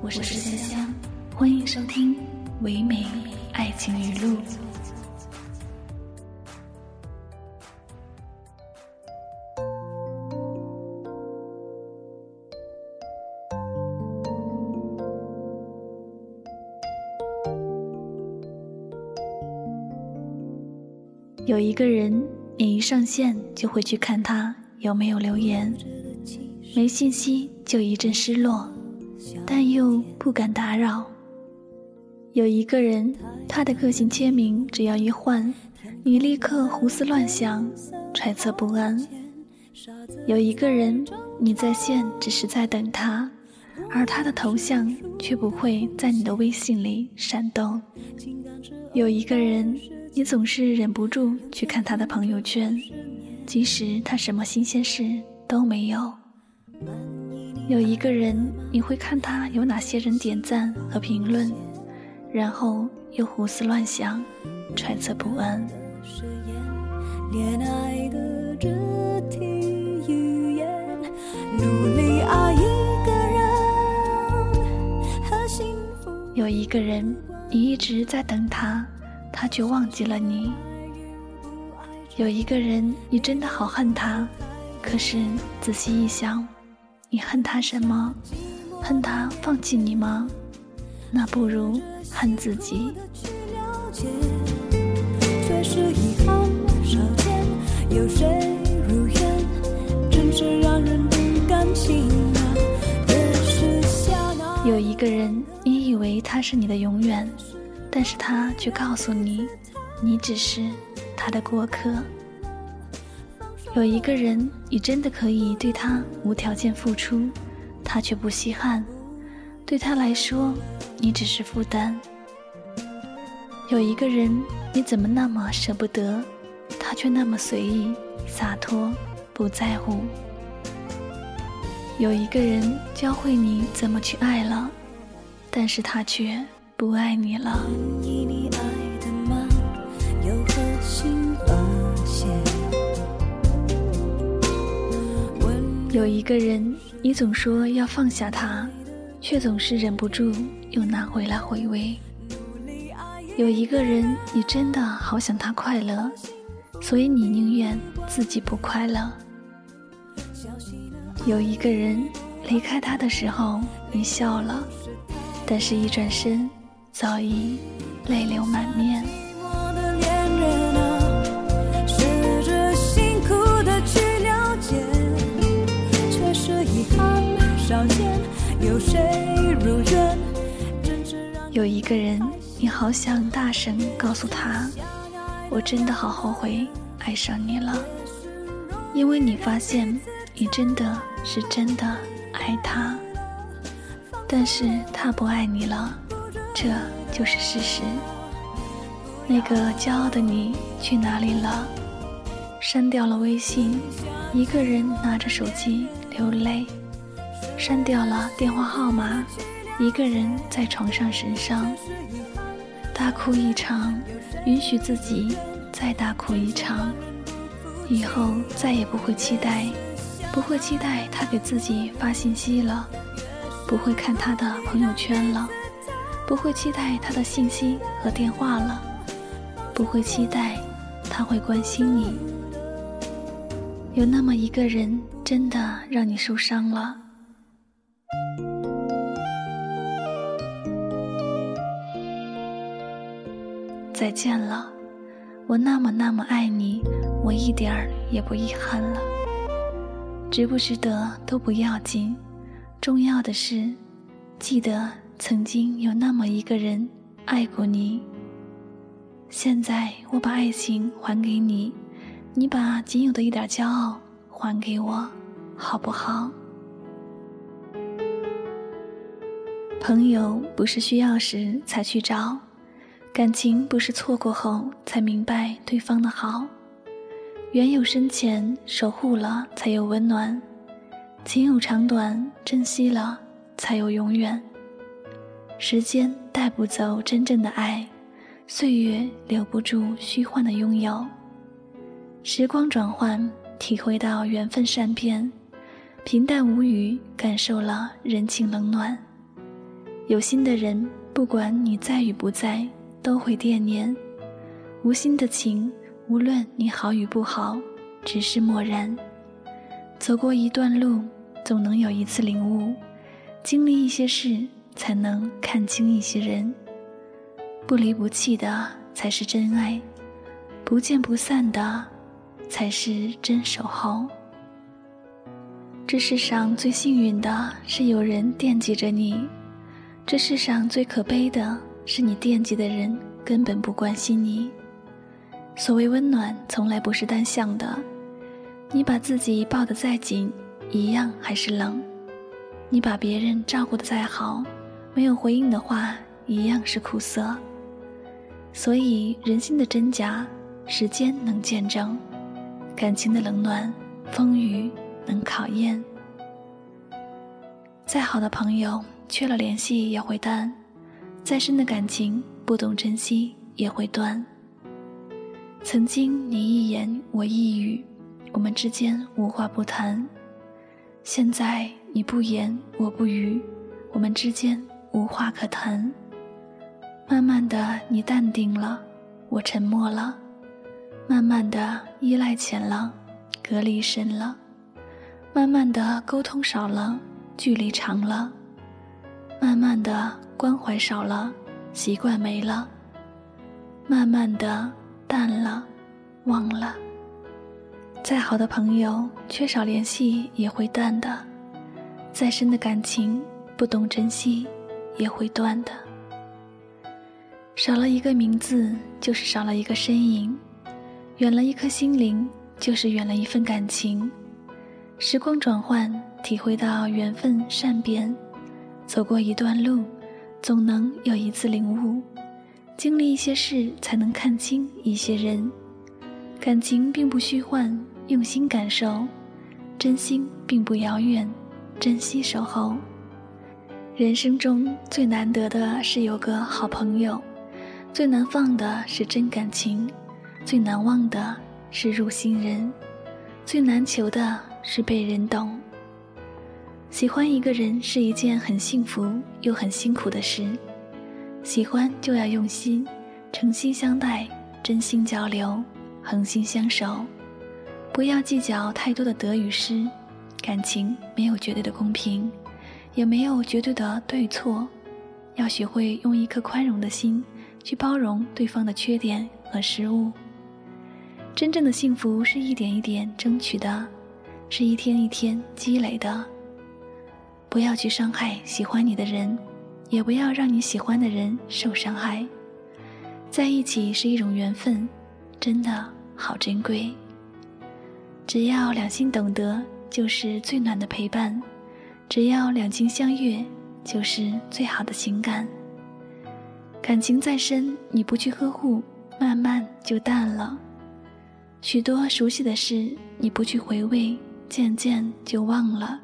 我是香香，欢迎收听唯美爱情语录。有一个人，你一上线就会去看他有没有留言，没信息就一阵失落，但又不敢打扰。有一个人，他的个性签名只要一换，你立刻胡思乱想，揣测不安。有一个人，你在线只是在等他，而他的头像却不会在你的微信里闪动。有一个人。你总是忍不住去看他的朋友圈，即使他什么新鲜事都没有。有一个人，你会看他有哪些人点赞和评论，然后又胡思乱想，揣测不安。有一个人，你一直在等他。他却忘记了你。有一个人，你真的好恨他，可是仔细一想，你恨他什么？恨他放弃你吗？那不如恨自己。有一个人，你以为他是你的永远。但是他却告诉你，你只是他的过客。有一个人，你真的可以对他无条件付出，他却不稀罕。对他来说，你只是负担。有一个人，你怎么那么舍不得，他却那么随意洒脱，不在乎。有一个人教会你怎么去爱了，但是他却。不爱你了。有一个人，你总说要放下他，却总是忍不住又拿回来回味。有一个人，你真的好想他快乐，所以你宁愿自己不快乐。有一个人，离开他的时候你笑了，但是一转身。早已泪流满面。一个人，你好想大声告诉他，我真的好后悔爱上你了，因为你发现你真的是真的爱他，但是他不爱你了。这就是事实。那个骄傲的你去哪里了？删掉了微信，一个人拿着手机流泪；删掉了电话号码，一个人在床上神伤。大哭一场，允许自己再大哭一场。以后再也不会期待，不会期待他给自己发信息了，不会看他的朋友圈了。不会期待他的信息和电话了，不会期待他会关心你。有那么一个人，真的让你受伤了。再见了，我那么那么爱你，我一点儿也不遗憾了。值不值得都不要紧，重要的是，记得。曾经有那么一个人爱过你，现在我把爱情还给你，你把仅有的一点骄傲还给我，好不好？朋友不是需要时才去找，感情不是错过后才明白对方的好。缘有深浅，守护了才有温暖；情有长短，珍惜了才有永远。时间带不走真正的爱，岁月留不住虚幻的拥有。时光转换，体会到缘分善变，平淡无语，感受了人情冷暖。有心的人，不管你在与不在，都会惦念；无心的情。无论你好与不好，只是漠然。走过一段路，总能有一次领悟；经历一些事，才能看清一些人。不离不弃的才是真爱，不见不散的才是真守候。这世上最幸运的是有人惦记着你，这世上最可悲的是你惦记的人根本不关心你。所谓温暖，从来不是单向的。你把自己抱得再紧，一样还是冷；你把别人照顾得再好，没有回应的话，一样是苦涩。所以，人心的真假，时间能见证；感情的冷暖，风雨能考验。再好的朋友，缺了联系也会淡；再深的感情，不懂珍惜也会断。曾经你一言我一语，我们之间无话不谈。现在你不言我不语，我们之间无话可谈。慢慢的你淡定了，我沉默了；慢慢的依赖浅了，隔离深了；慢慢的沟通少了，距离长了；慢慢的关怀少了，习惯没了；慢慢的。淡了，忘了。再好的朋友，缺少联系也会淡的；再深的感情，不懂珍惜也会断的。少了一个名字，就是少了一个身影；远了一颗心灵，就是远了一份感情。时光转换，体会到缘分善变；走过一段路，总能有一次领悟。经历一些事，才能看清一些人。感情并不虚幻，用心感受；真心并不遥远，珍惜守候。人生中最难得的是有个好朋友，最难放的是真感情，最难忘的是入心人，最难求的是被人懂。喜欢一个人是一件很幸福又很辛苦的事。喜欢就要用心，诚心相待，真心交流，恒心相守，不要计较太多的得与失。感情没有绝对的公平，也没有绝对的对错，要学会用一颗宽容的心去包容对方的缺点和失误。真正的幸福是一点一点争取的，是一天一天积累的。不要去伤害喜欢你的人。也不要让你喜欢的人受伤害。在一起是一种缘分，真的好珍贵。只要两心懂得，就是最暖的陪伴；只要两情相悦，就是最好的情感。感情再深，你不去呵护，慢慢就淡了；许多熟悉的事，你不去回味，渐渐就忘了。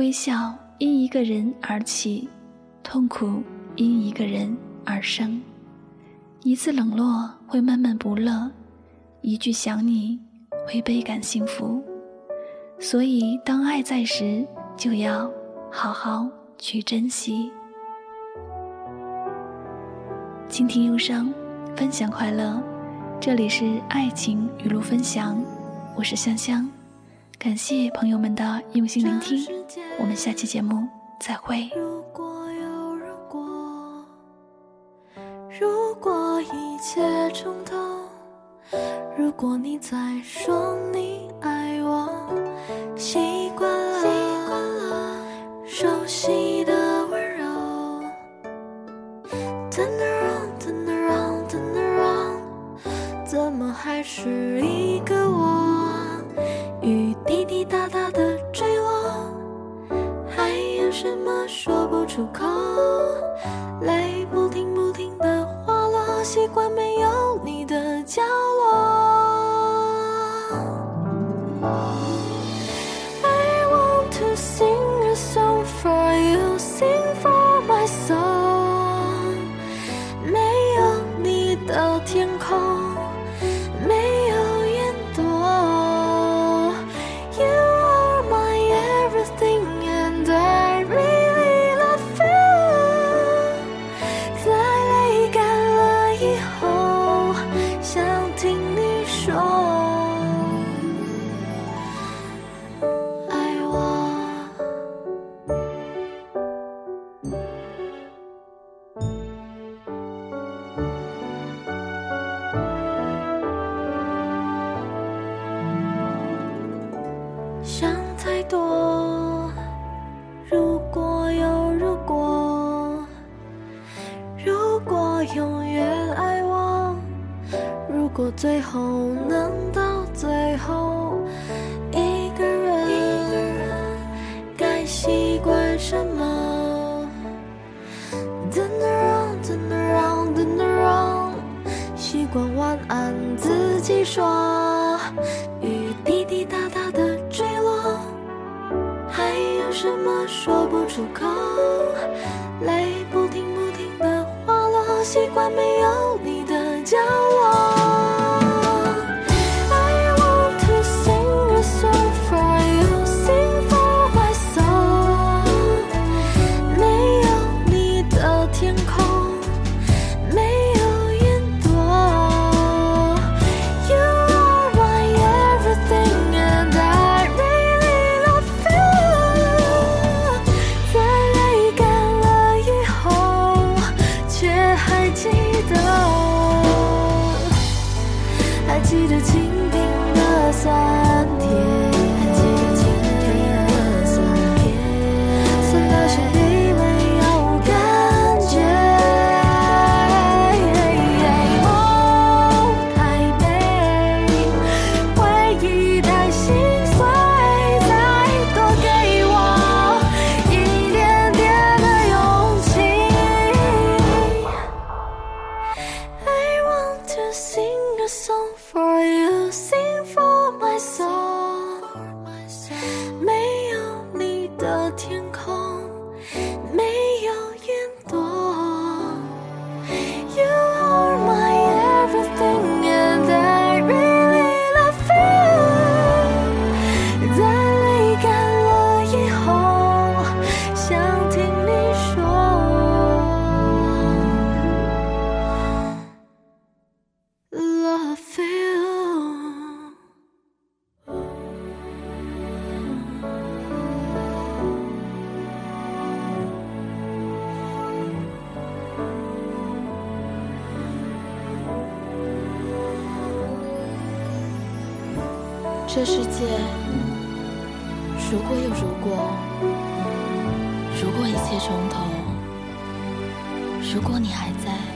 微笑因一个人而起。痛苦因一个人而生，一次冷落会闷闷不乐，一句想你会倍感幸福。所以，当爱在时，就要好好去珍惜。倾听忧伤，分享快乐，这里是爱情语录分享，我是香香，感谢朋友们的用心聆听，我们下期节目再会。如果有如果，如果一切冲动。如果你在说你爱我，习惯了习惯了熟悉的温柔。Turn around, turn around, turn around，怎么还是ょう永远爱我如果最后能到最后一个人该习惯什么？Turn around turn around turn around 习惯晚安自己说雨滴滴答答的坠落还有什么说不出口？泪不停习惯没有你的角落这世界如果有如果如果一切重头如果你还在。